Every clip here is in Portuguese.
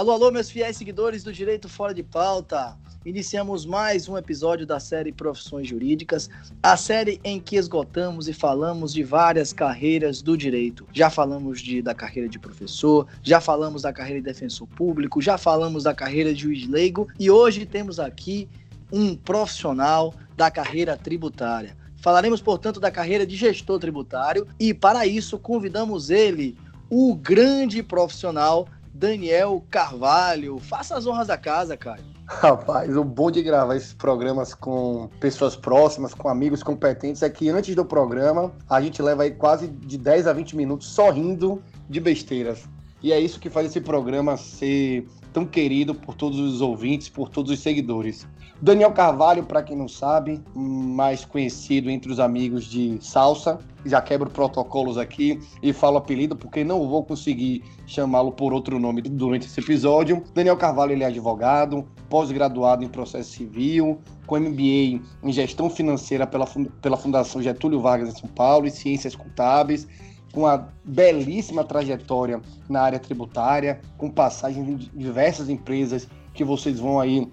Alô, alô, meus fiéis seguidores do Direito Fora de Pauta. Iniciamos mais um episódio da série Profissões Jurídicas, a série em que esgotamos e falamos de várias carreiras do direito. Já falamos de, da carreira de professor, já falamos da carreira de defensor público, já falamos da carreira de juiz leigo e hoje temos aqui um profissional da carreira tributária. Falaremos, portanto, da carreira de gestor tributário e, para isso, convidamos ele, o grande profissional Daniel Carvalho. Faça as honras da casa, Caio. Rapaz, o bom de gravar esses programas com pessoas próximas, com amigos competentes, é que antes do programa a gente leva aí quase de 10 a 20 minutos só rindo de besteiras. E é isso que faz esse programa ser tão querido por todos os ouvintes, por todos os seguidores. Daniel Carvalho, para quem não sabe, mais conhecido entre os amigos de Salsa, já quebro protocolos aqui e falo apelido porque não vou conseguir chamá-lo por outro nome durante esse episódio. Daniel Carvalho ele é advogado, pós-graduado em processo civil, com MBA em gestão financeira pela, pela Fundação Getúlio Vargas em São Paulo e ciências contábeis com uma belíssima trajetória na área tributária, com passagens em diversas empresas que vocês vão aí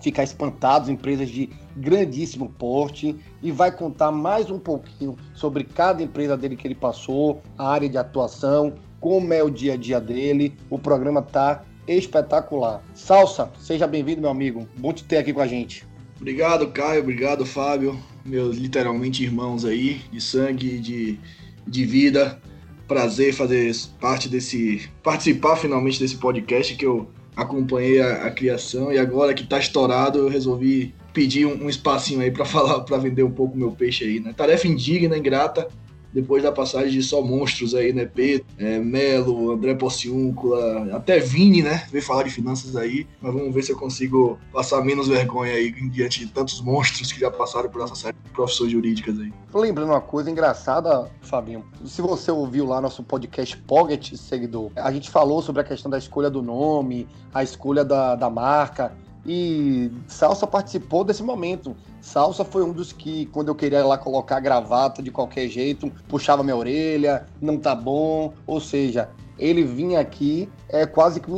ficar espantados, empresas de grandíssimo porte, e vai contar mais um pouquinho sobre cada empresa dele que ele passou, a área de atuação, como é o dia a dia dele. O programa tá espetacular. Salsa, seja bem-vindo, meu amigo. Bom te ter aqui com a gente. Obrigado, Caio. Obrigado, Fábio. Meus literalmente irmãos aí, de sangue, de, de vida. Prazer fazer parte desse. participar finalmente desse podcast que eu acompanhei a, a criação e agora que tá estourado eu resolvi pedir um, um espacinho aí para falar, para vender um pouco meu peixe aí, né? Tarefa indigna, ingrata, depois da passagem de só monstros aí, né? Pedro, é, Melo, André Porciúncula, até Vini, né? Veio falar de finanças aí, mas vamos ver se eu consigo passar menos vergonha aí diante de tantos monstros que já passaram por essa série de profissões jurídicas aí. Lembrando uma coisa engraçada, Fabinho, se você ouviu lá nosso podcast Pocket, seguidor, a gente falou sobre a questão da escolha do nome, a escolha da, da marca, e Salsa participou desse momento. Salsa foi um dos que, quando eu queria lá colocar gravata de qualquer jeito, puxava minha orelha, não tá bom. Ou seja, ele vinha aqui, é quase que um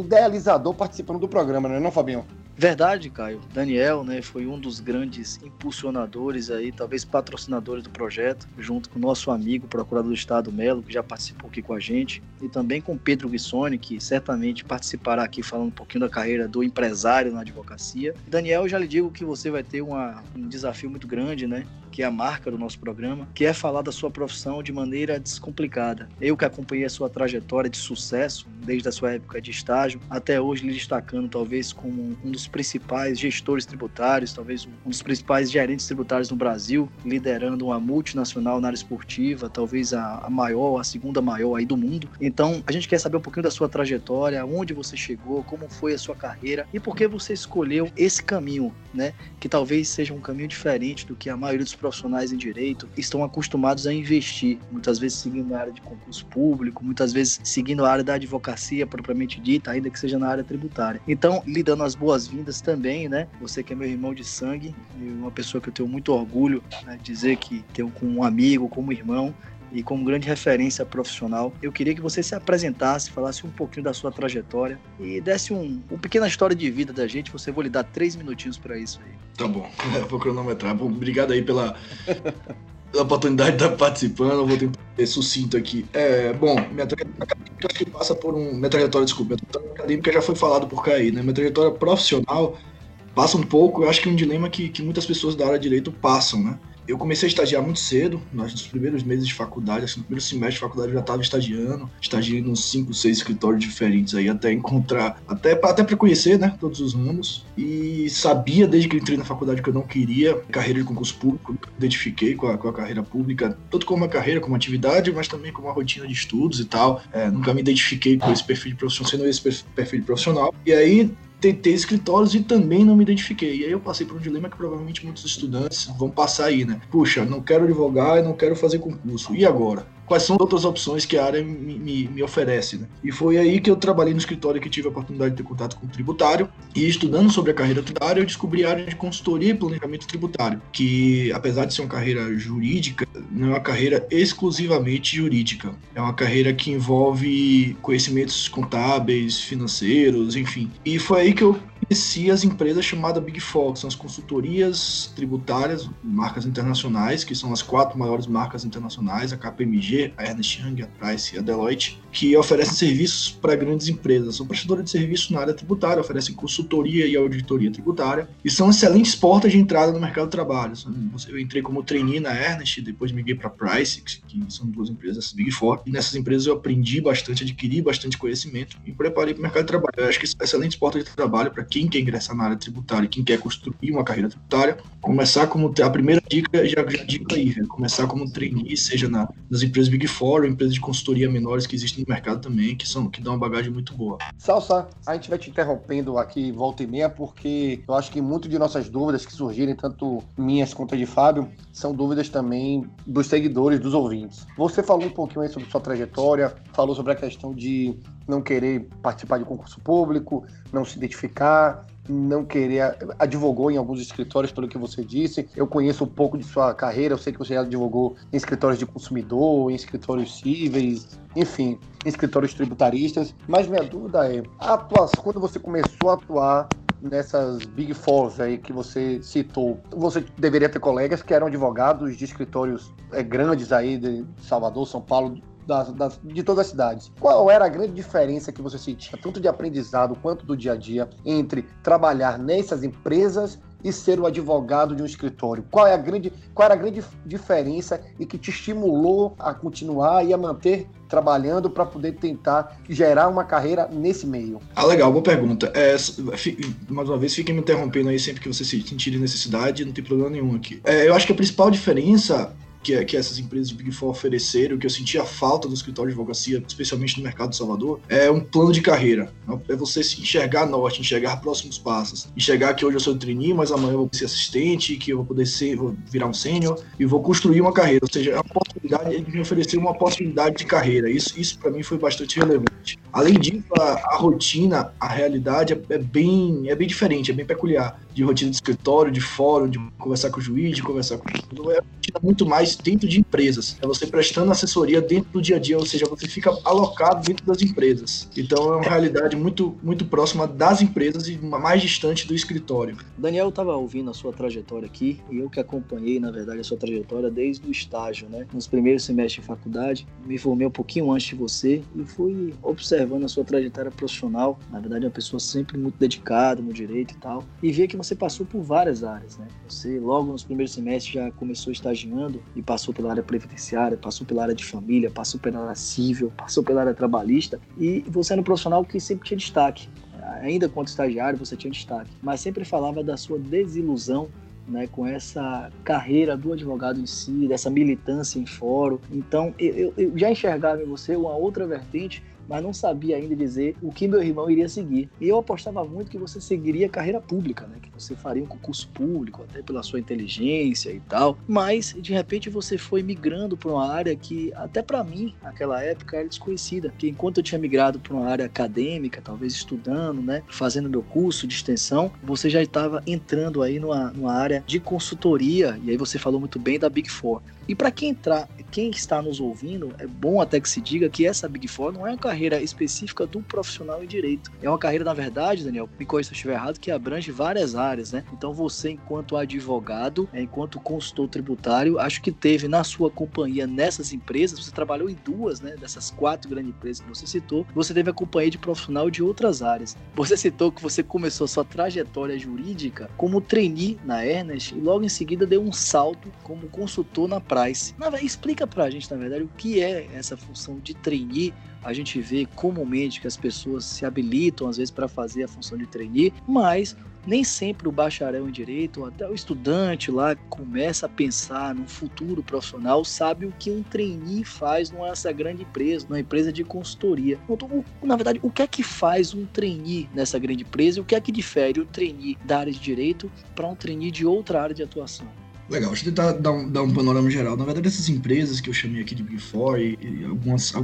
idealizador participando do programa, não é não, Fabinho? Verdade, Caio. Daniel, né, foi um dos grandes impulsionadores aí, talvez patrocinadores do projeto, junto com o nosso amigo, procurador do Estado Melo, que já participou aqui com a gente, e também com Pedro Guissoni, que certamente participará aqui falando um pouquinho da carreira do empresário na advocacia. Daniel, já lhe digo que você vai ter uma, um desafio muito grande, né? que é a marca do nosso programa, que é falar da sua profissão de maneira descomplicada. Eu que acompanhei a sua trajetória de sucesso, desde a sua época de estágio, até hoje lhe destacando talvez como um dos principais gestores tributários, talvez um dos principais gerentes tributários no Brasil, liderando uma multinacional na área esportiva, talvez a, maior, a segunda maior aí do mundo. Então, a gente quer saber um pouquinho da sua trajetória, onde você chegou, como foi a sua carreira e por que você escolheu esse caminho, né? Que talvez seja um caminho diferente do que a maioria dos profissionais em direito estão acostumados a investir, muitas vezes seguindo a área de concurso público, muitas vezes seguindo a área da advocacia propriamente dita, ainda que seja na área tributária. Então, lhe dando as boas-vindas também, né? Você que é meu irmão de sangue, uma pessoa que eu tenho muito orgulho né, dizer que tenho como um amigo, como irmão, e como grande referência profissional. Eu queria que você se apresentasse, falasse um pouquinho da sua trajetória e desse um, uma pequena história de vida da gente. Você vou lhe dar três minutinhos para isso aí. Tá bom, eu vou cronometrar. Obrigado aí pela, pela oportunidade de estar participando. vou tentar ser sucinto aqui. É, bom, minha trajetória que passa por um. Minha trajetória, desculpa, minha trajetória acadêmica já foi falado por Caí, né? Minha trajetória profissional passa um pouco, eu acho que é um dilema que, que muitas pessoas da área de direito passam, né? Eu comecei a estagiar muito cedo, nos primeiros meses de faculdade, assim, no primeiro semestre de faculdade eu já estava estagiando, estagiei nos cinco, seis escritórios diferentes aí, até encontrar, até, até para conhecer, né, todos os ramos, e sabia desde que entrei na faculdade que eu não queria carreira de concurso público, identifiquei com a, com a carreira pública, tanto como uma carreira, como atividade, mas também como uma rotina de estudos e tal, é, nunca me identifiquei com esse perfil de profissional, sendo esse perfil de profissional, e aí tentei escritórios e também não me identifiquei. E aí eu passei por um dilema que provavelmente muitos estudantes vão passar aí, né? Puxa, não quero advogar e não quero fazer concurso. E agora? Quais são outras opções que a área me, me, me oferece. Né? E foi aí que eu trabalhei no escritório que tive a oportunidade de ter contato com o tributário e estudando sobre a carreira tributária, eu descobri a área de consultoria e planejamento tributário, que apesar de ser uma carreira jurídica, não é uma carreira exclusivamente jurídica. É uma carreira que envolve conhecimentos contábeis, financeiros, enfim. E foi aí que eu conheci as empresas chamadas Big Four, que são as consultorias tributárias, marcas internacionais, que são as quatro maiores marcas internacionais, a KPMG, a Ernst Young, a Price e a Deloitte, que oferecem serviços para grandes empresas. São prestadoras de serviço na área tributária, oferecem consultoria e auditoria tributária, e são excelentes portas de entrada no mercado de trabalho. Eu entrei como trainee na Ernst, depois migrei para a Price, que são duas empresas Big Four, e nessas empresas eu aprendi bastante, adquiri bastante conhecimento e preparei para o mercado de trabalho. Eu acho que são excelentes portas de trabalho para quem quer ingressar na área tributária, quem quer construir uma carreira tributária, começar como a primeira dica, já, já digo aí, é começar como trainee, seja na, nas empresas Big Four ou empresas de consultoria menores que existem no mercado também, que são que dão uma bagagem muito boa. Salsa, a gente vai te interrompendo aqui volta e meia, porque eu acho que muito de nossas dúvidas que surgirem, tanto minhas quanto de Fábio, são dúvidas também dos seguidores, dos ouvintes. Você falou um pouquinho aí sobre sua trajetória, falou sobre a questão de não querer participar de concurso público, não se identificar, não querer. Advogou em alguns escritórios, pelo que você disse. Eu conheço um pouco de sua carreira, eu sei que você já advogou em escritórios de consumidor, em escritórios cíveis, enfim, em escritórios tributaristas. Mas minha dúvida é: a atuação, quando você começou a atuar nessas Big Fours aí que você citou, você deveria ter colegas que eram advogados de escritórios é, grandes aí de Salvador, São Paulo, de todas as cidades. Qual era a grande diferença que você sentia, tanto de aprendizado quanto do dia a dia, entre trabalhar nessas empresas e ser o advogado de um escritório? Qual, é a grande, qual era a grande diferença e que te estimulou a continuar e a manter trabalhando para poder tentar gerar uma carreira nesse meio? Ah, legal, boa pergunta. É, mais uma vez, fiquem me interrompendo aí sempre que você sentir necessidade, não tem problema nenhum aqui. É, eu acho que a principal diferença que, que essas empresas de Big Four ofereceram, que eu sentia falta do escritório de advocacia, especialmente no mercado de Salvador, é um plano de carreira. É você se enxergar norte, enxergar próximos passos. Enxergar que hoje eu sou trainee, mas amanhã eu vou ser assistente, que eu vou poder ser, vou virar um sênior e vou construir uma carreira. Ou seja, é uma oportunidade, ele me ofereceu uma oportunidade de carreira. Isso, isso para mim foi bastante relevante. Além disso, a, a rotina, a realidade é, é, bem, é bem diferente, é bem peculiar. De rotina de escritório, de fórum, de conversar com o juiz, de conversar com o é muito mais dentro de empresas. É você prestando assessoria dentro do dia a dia, ou seja, você fica alocado dentro das empresas. Então é uma realidade muito, muito próxima das empresas e mais distante do escritório. Daniel estava ouvindo a sua trajetória aqui e eu que acompanhei, na verdade, a sua trajetória desde o estágio, né? Nos primeiros semestres de faculdade, me formei um pouquinho antes de você e fui observando a sua trajetória profissional. Na verdade, é uma pessoa sempre muito dedicada no direito e tal. E vi que você passou por várias áreas, né? Você logo nos primeiros semestres já começou estagiando e passou pela área previdenciária, passou pela área de família, passou pela área civil, passou pela área trabalhista e você era um profissional que sempre tinha destaque. Ainda quanto estagiário, você tinha destaque, mas sempre falava da sua desilusão né, com essa carreira do advogado em si, dessa militância em fórum. Então, eu, eu já enxergava em você uma outra vertente mas não sabia ainda dizer o que meu irmão iria seguir. E eu apostava muito que você seguiria carreira pública, né? Que você faria um concurso público, até pela sua inteligência e tal. Mas de repente você foi migrando para uma área que até para mim, naquela época, era desconhecida. Que enquanto eu tinha migrado para uma área acadêmica, talvez estudando, né, fazendo meu curso de extensão, você já estava entrando aí numa, numa área de consultoria. E aí você falou muito bem da Big Four. E para quem entrar, quem está nos ouvindo, é bom até que se diga que essa Big Four não é uma carreira específica do profissional em direito. É uma carreira, na verdade, Daniel, me corrija se eu estiver errado, que abrange várias áreas, né? Então você, enquanto advogado, é, enquanto consultor tributário, acho que teve na sua companhia nessas empresas, você trabalhou em duas, né? Dessas quatro grandes empresas que você citou, você teve a companhia de profissional de outras áreas. Você citou que você começou sua trajetória jurídica como trainee na Ernest e logo em seguida deu um salto como consultor na Price. Na, explica pra gente, na verdade, o que é essa função de trainee. A gente vê comumente que as pessoas se habilitam, às vezes, para fazer a função de trainee, mas nem sempre o bacharel em direito, até o estudante lá começa a pensar no futuro profissional, sabe o que um trainee faz nessa grande empresa, numa empresa de consultoria. Então, na verdade, o que é que faz um trainee nessa grande empresa e o que é que difere o trainee da área de direito para um trainee de outra área de atuação? Legal, deixa eu tentar dar um, dar um panorama geral. Na verdade, essas empresas que eu chamei aqui de Big Four e, e algumas,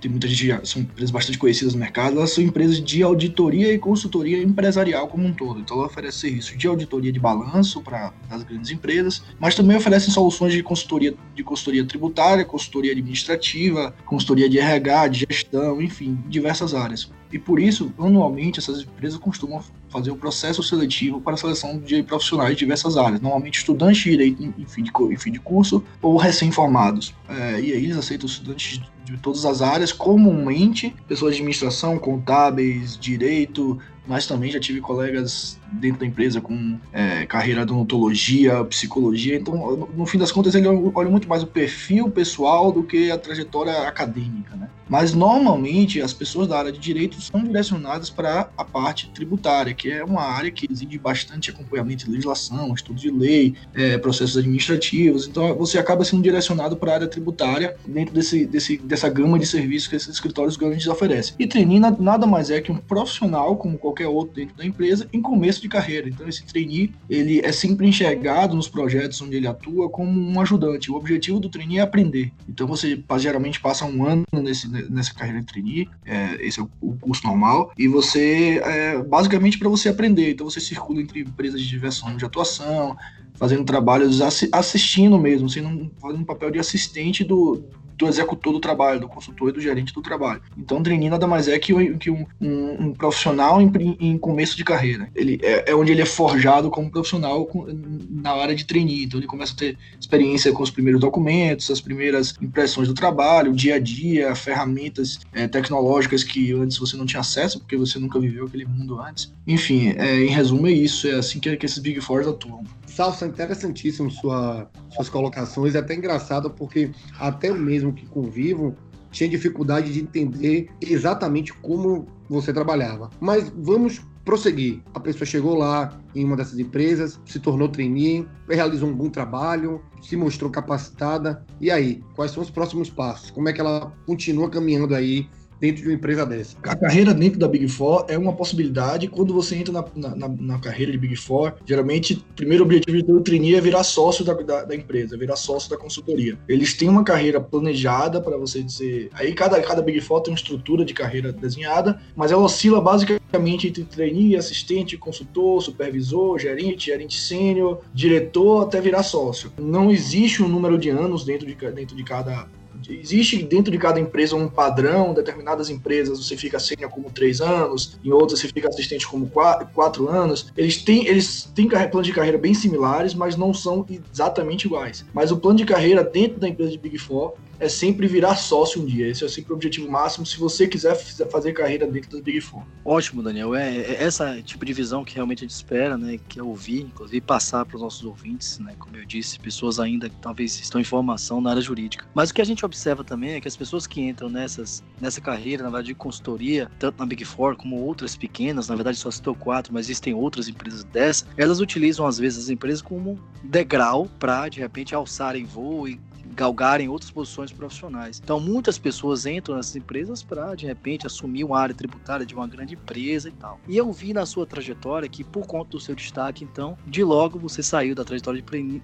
tem muita gente, são empresas bastante conhecidas no mercado, elas são empresas de auditoria e consultoria empresarial como um todo. Então, ela oferece serviço de auditoria de balanço para as grandes empresas, mas também oferecem soluções de consultoria, de consultoria tributária, consultoria administrativa, consultoria de RH, de gestão, enfim, diversas áreas. E por isso, anualmente, essas empresas costumam fazer um processo seletivo para a seleção de profissionais de diversas áreas, normalmente estudantes de direito em fim de, em fim de curso ou recém-formados. É, e aí eles aceitam estudantes de todas as áreas, comumente pessoas de administração, contábeis, direito, mas também já tive colegas dentro da empresa com é, carreira de odontologia, psicologia. Então, no fim das contas, ele olha muito mais o perfil pessoal do que a trajetória acadêmica, né? Mas normalmente as pessoas da área de direito são direcionadas para a parte tributária, que é uma área que exige bastante acompanhamento de legislação, estudo de lei, é, processos administrativos. Então você acaba sendo direcionado para a área tributária dentro desse, desse, dessa gama de serviços que esses escritórios grandes oferecem. E trainee nada mais é que um profissional, como qualquer outro dentro da empresa, em começo de carreira. Então esse trainee ele é sempre enxergado nos projetos onde ele atua como um ajudante. O objetivo do trainee é aprender. Então você geralmente passa um ano nesse nessa carreira de trainee, é, esse é o, curso normal, e você, é, basicamente para você aprender, então você circula entre empresas de diversão de atuação, fazendo trabalhos assistindo mesmo, sendo fazendo um papel de assistente do, do executor do trabalho, do consultor e do gerente do trabalho. Então, trainee nada mais é que, um, um, um, profissional em, em, começo de carreira. Ele é, é, onde ele é forjado como profissional com, na área de trainee. Então, ele começa a ter experiência com os primeiros documentos, as primeiras impressões do trabalho, dia a dia, ferramentas é, tecnológicas que antes você não tinha acesso, porque você nunca viveu aquele mundo antes. Enfim, é, em resumo, é isso. É assim que, que esses Big Fours atuam. Salsa, interessantíssimo sua, suas colocações. É até engraçado porque até mesmo que convivo tinha dificuldade de entender exatamente como você trabalhava. Mas vamos prosseguir. A pessoa chegou lá em uma dessas empresas, se tornou trainee, realizou um bom trabalho, se mostrou capacitada. E aí, quais são os próximos passos? Como é que ela continua caminhando aí dentro de uma empresa dessa? A carreira dentro da Big Four é uma possibilidade. Quando você entra na, na, na carreira de Big Four, geralmente o primeiro objetivo do trainee é virar sócio da, da, da, empresa, virar sócio da consultoria. Eles têm uma carreira planejada para você dizer. Aí cada, cada Big Four tem uma estrutura de carreira desenhada, mas ela oscila basicamente entre trainee, assistente, consultor, supervisor, gerente, gerente sênior, diretor, até virar sócio. Não existe um número de anos dentro de, dentro de cada existe dentro de cada empresa um padrão, determinadas empresas você fica sênior como três anos, em outras você fica assistente como quatro, quatro anos. Eles têm, eles têm planos de carreira bem similares, mas não são exatamente iguais. Mas o plano de carreira dentro da empresa de Big Four é sempre virar sócio um dia. Esse é sempre o objetivo máximo se você quiser fazer carreira dentro da Big Four. Ótimo, Daniel. É, é essa tipo de visão que realmente a gente espera, né? Que é ouvir, inclusive passar para os nossos ouvintes, né? Como eu disse, pessoas ainda que talvez estão em formação na área jurídica. Mas o que a gente observa também é que as pessoas que entram nessas, nessa carreira, na verdade, de consultoria, tanto na Big Four como outras pequenas, na verdade só citou quatro, mas existem outras empresas dessa, elas utilizam às vezes as empresas como degrau para de repente alçarem voo e galgarem outras posições profissionais. Então, muitas pessoas entram nessas empresas para, de repente, assumir uma área tributária de uma grande empresa e tal. E eu vi na sua trajetória que, por conta do seu destaque, então, de logo você saiu da trajetória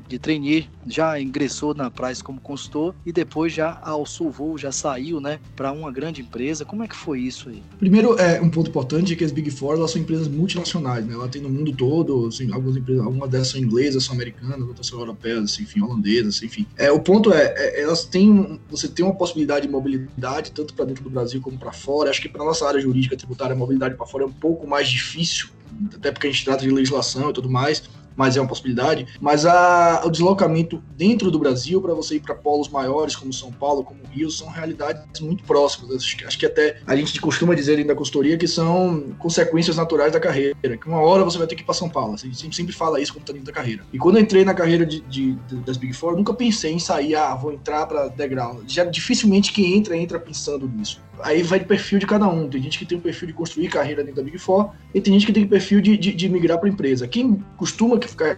de trainee, já ingressou na Price como consultor e depois já alçou já saiu, né, para uma grande empresa. Como é que foi isso aí? Primeiro, é um ponto importante é que as Big Four elas são empresas multinacionais, né? Ela tem no mundo todo, assim, algumas empresas, algumas delas são inglesas, são americanas, outras são europeias, assim, enfim, holandesas, assim, enfim. É, o ponto é, é, elas têm, você tem uma possibilidade de mobilidade tanto para dentro do Brasil como para fora. Acho que para nossa área jurídica tributária, a mobilidade para fora é um pouco mais difícil, até porque a gente trata de legislação e tudo mais mas é uma possibilidade. Mas a, o deslocamento dentro do Brasil, para você ir para polos maiores, como São Paulo, como Rio, são realidades muito próximas. Acho, que até a gente costuma dizer dentro da consultoria que são consequências naturais da carreira. Que uma hora você vai ter que ir para São Paulo. A gente sempre, sempre fala isso quando está dentro da carreira. E quando eu entrei na carreira de, de, de, das Big Four, nunca pensei em sair, ah, vou entrar para degrau. Já dificilmente quem entra, entra pensando nisso. Aí vai de perfil de cada um. Tem gente que tem um perfil de construir carreira dentro da Big Four e tem gente que tem perfil de, de, de migrar para empresa. Quem costuma ficar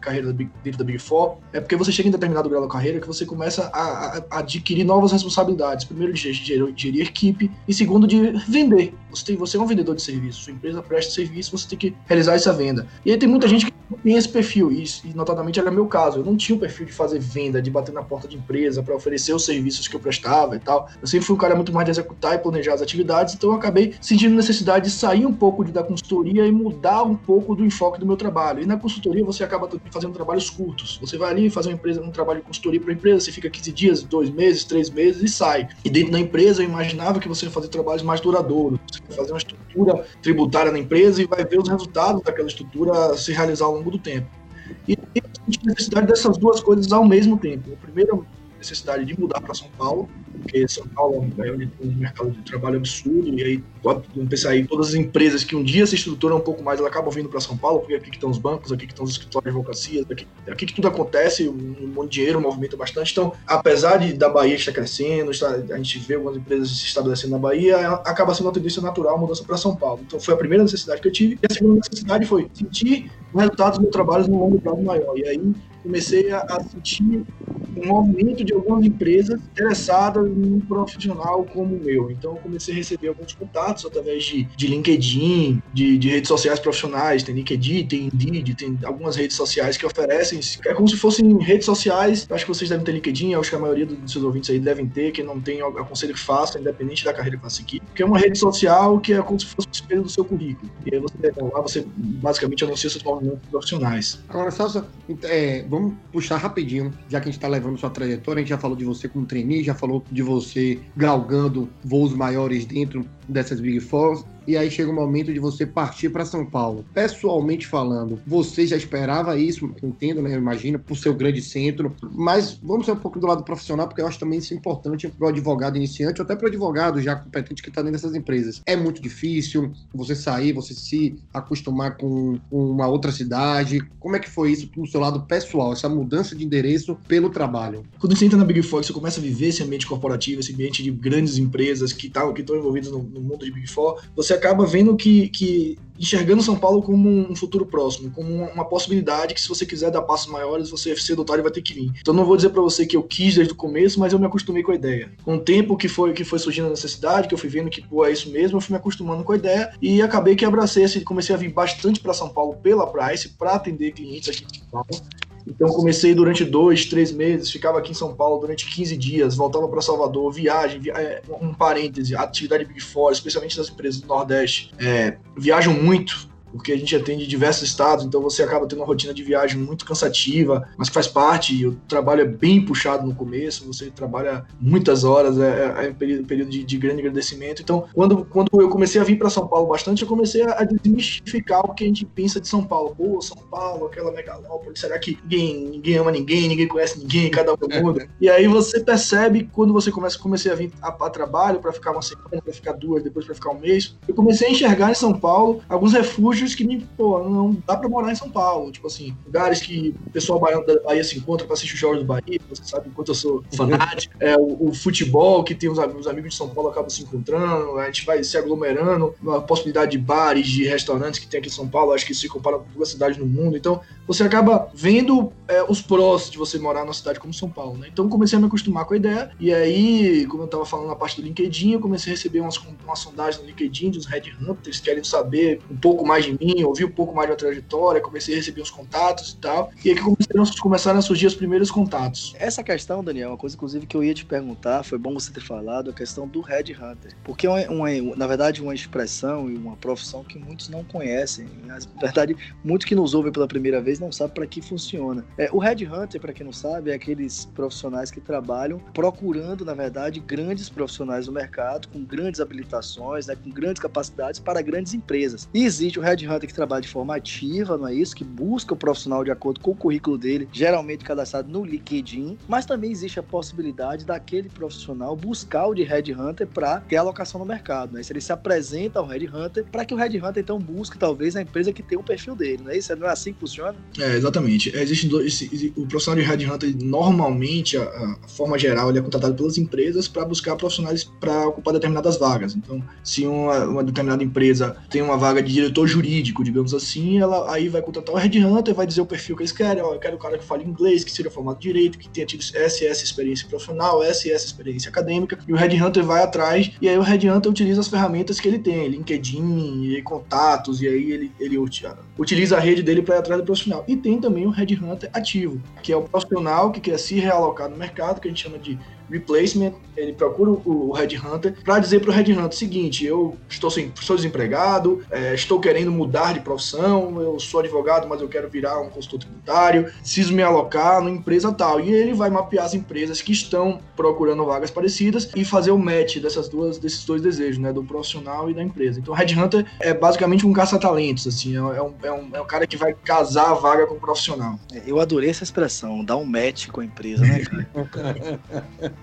carreira dentro da Big Four é porque você chega em determinado grau da carreira que você começa a, a, a adquirir novas responsabilidades. Primeiro, de gerir, gerir equipe e segundo, de vender. Você, tem, você é um vendedor de serviço, sua empresa presta serviço, você tem que realizar essa venda. E aí tem muita gente que tem esse perfil, e, e notadamente era meu caso. Eu não tinha o perfil de fazer venda, de bater na porta de empresa para oferecer os serviços que eu prestava e tal. Eu sempre fui um cara muito mais de executar e planejar as atividades, então eu acabei sentindo necessidade de sair um pouco da consultoria e mudar um pouco do enfoque do meu trabalho. E na consultoria você acaba fazendo trabalhos curtos. Você vai ali fazer uma empresa, um trabalho de consultoria para a empresa, você fica 15 dias, dois meses, três meses e sai. E dentro da empresa eu imaginava que você ia fazer trabalhos mais duradouros. Você vai fazer uma estrutura tributária na empresa e vai ver os resultados daquela estrutura se realizar ao longo do tempo. E tem necessidade dessas duas coisas ao mesmo tempo. A primeira necessidade de mudar para São Paulo, porque São Paulo é um mercado de trabalho absurdo, e aí, vamos pensar aí, todas as empresas que um dia se estruturam um pouco mais, elas acabam vindo para São Paulo, porque aqui que estão os bancos, aqui que estão os escritórios de advocacia, aqui, aqui que tudo acontece, um monte de dinheiro movimenta bastante. Então, apesar de da Bahia estar crescendo, está, a gente vê algumas empresas se estabelecendo na Bahia, acaba sendo uma tendência natural a mudança para São Paulo. Então, foi a primeira necessidade que eu tive, e a segunda necessidade foi sentir o resultado dos meus trabalhos no longo prazo maior. E aí, comecei a, a sentir um aumento de algumas empresas interessadas num profissional como o meu. Então, eu comecei a receber alguns contatos através de, de LinkedIn, de, de redes sociais profissionais. Tem LinkedIn, tem Indeed, tem algumas redes sociais que oferecem. É como se fossem redes sociais. Acho que vocês devem ter LinkedIn, acho que a maioria dos seus ouvintes aí devem ter. Quem não tem, aconselho que faça, independente da carreira que vai seguir. Porque é uma rede social que é como se fosse o espelho do seu currículo. E aí você, lá você basicamente anuncia seus movimentos profissionais. Agora, Celso, é, vamos puxar rapidinho, já que a gente está levando sua trajetória, a gente já falou de você como trainee, já falou de você galgando voos maiores dentro dessas Big Four. E aí chega o momento de você partir para São Paulo. Pessoalmente falando, você já esperava isso? Entendo, né? Eu imagino, por seu grande centro. Mas vamos ser um pouco do lado profissional, porque eu acho também isso importante para o advogado iniciante, ou até para o advogado já competente que está dentro dessas empresas. É muito difícil você sair, você se acostumar com, uma outra cidade. Como é que foi isso do seu lado pessoal, essa mudança de endereço pelo trabalho? Quando você entra na Big Four, você começa a viver esse ambiente corporativo, esse ambiente de grandes empresas que estão que envolvidas no, no mundo de Big Four, você acaba vendo que, que enxergando São Paulo como um futuro próximo, como uma possibilidade que se você quiser dar passos maiores, você cedo ou vai ter que vir. Então não vou dizer para você que eu quis desde o começo, mas eu me acostumei com a ideia. Com o tempo que foi que foi surgindo a necessidade, que eu fui vendo que pô, é isso mesmo, eu fui me acostumando com a ideia e acabei que abracei, assim, comecei a vir bastante para São Paulo pela Price para atender clientes aqui em São Paulo. Então comecei durante dois, três meses, ficava aqui em São Paulo durante 15 dias, voltava para Salvador, viagem, via... É, um parêntese, atividade Big Four, especialmente das empresas do Nordeste, é, viajam muito, porque a gente atende diversos estados, então você acaba tendo uma rotina de viagem muito cansativa, mas que faz parte, o trabalho é bem puxado no começo, você trabalha muitas horas, é, é um período, período de, de, grande agradecimento. Então, quando, quando eu comecei a vir para São Paulo bastante, eu comecei a desmistificar o que a gente pensa de São Paulo. Pô, São Paulo, aquela megalópole, será que ninguém, ninguém ama ninguém, ninguém conhece ninguém, cada um é mundo? e aí você percebe, quando você começa, comecei a vir a, a trabalho para ficar uma semana, para ficar duas, depois para ficar um mês, eu comecei a enxergar em São Paulo alguns refúgios que, pô, não dá pra morar em São Paulo. Tipo assim, lugares que o pessoal baiano da Bahia se encontra pra assistir os jogos do Bahia, você sabe quanto eu sou fanático. É, o, o, futebol, que tem os, os, amigos de São Paulo acabam se encontrando, a gente vai se aglomerando, a possibilidade de bares, de restaurantes que tem aqui em São Paulo, acho que se compara com duas cidades no mundo. Então, você acaba vendo é, os prós de você morar numa cidade como São Paulo, né? Então, comecei a me acostumar com a ideia, e aí, como eu tava falando na parte do LinkedIn, eu comecei a receber umas, umas sondagens no LinkedIn dos headhunters querendo saber um pouco mais de mim, ouvir um pouco mais da trajetória, comecei a receber uns contatos e tal. E aí que começaram, começaram a surgir os primeiros contatos. Essa questão, Daniel, uma coisa inclusive que eu ia te perguntar, foi bom você ter falado, a questão do Red Hunter. Porque é uma, na verdade, uma expressão e uma profissão que muitos não conhecem. Na verdade, muitos que nos ouvem pela primeira vez não sabem para que funciona. É, o Red Hunter, para quem não sabe, é aqueles profissionais que trabalham procurando, na verdade, grandes profissionais no mercado, com grandes habilitações, né, com grandes capacidades para grandes empresas. E existe o Red headhunter que trabalha de forma ativa, não é isso? Que busca o profissional de acordo com o currículo dele, geralmente cadastrado no LinkedIn, mas também existe a possibilidade daquele profissional buscar o de headhunter para ter alocação no mercado, né? Se ele se apresenta ao headhunter para que o headhunter então busque talvez a empresa que tem o perfil dele, não é isso? Não é assim que funciona? É, exatamente. É, existe o profissional de headhunter normalmente a, a forma geral ele é contratado pelas empresas para buscar profissionais para ocupar determinadas vagas. Então, se uma, uma determinada empresa tem uma vaga de diretor jurídico, digamos assim, ela aí vai contratar o headhunter, vai dizer o perfil que eles querem, ó, eu quero o cara que fale inglês, que seja formado direito, que tenha tido essa essa experiência profissional, essa essa experiência acadêmica, e o headhunter vai atrás, e aí o headhunter utiliza as ferramentas que ele tem, LinkedIn, e contatos, e aí ele, ele utiliza a rede dele para ir atrás do profissional. E tem também o headhunter ativo, que é o profissional que quer se realocar no mercado, que a gente chama de replacement, ele procura o, o headhunter para dizer para o headhunter o seguinte: eu estou sem, sou desempregado, é, estou querendo mudar de profissão, eu sou advogado, mas eu quero virar um consultor tributário, preciso me alocar numa empresa tal. E ele vai mapear as empresas que estão procurando vagas parecidas e fazer o match dessas duas, desses dois desejos, né, do profissional e da empresa. Então, o headhunter é basicamente um caça-talentos, assim, é, é, um, é, um, é um cara que vai casar a vaga com o profissional. Eu adorei essa expressão, dar um match com a empresa, né, cara?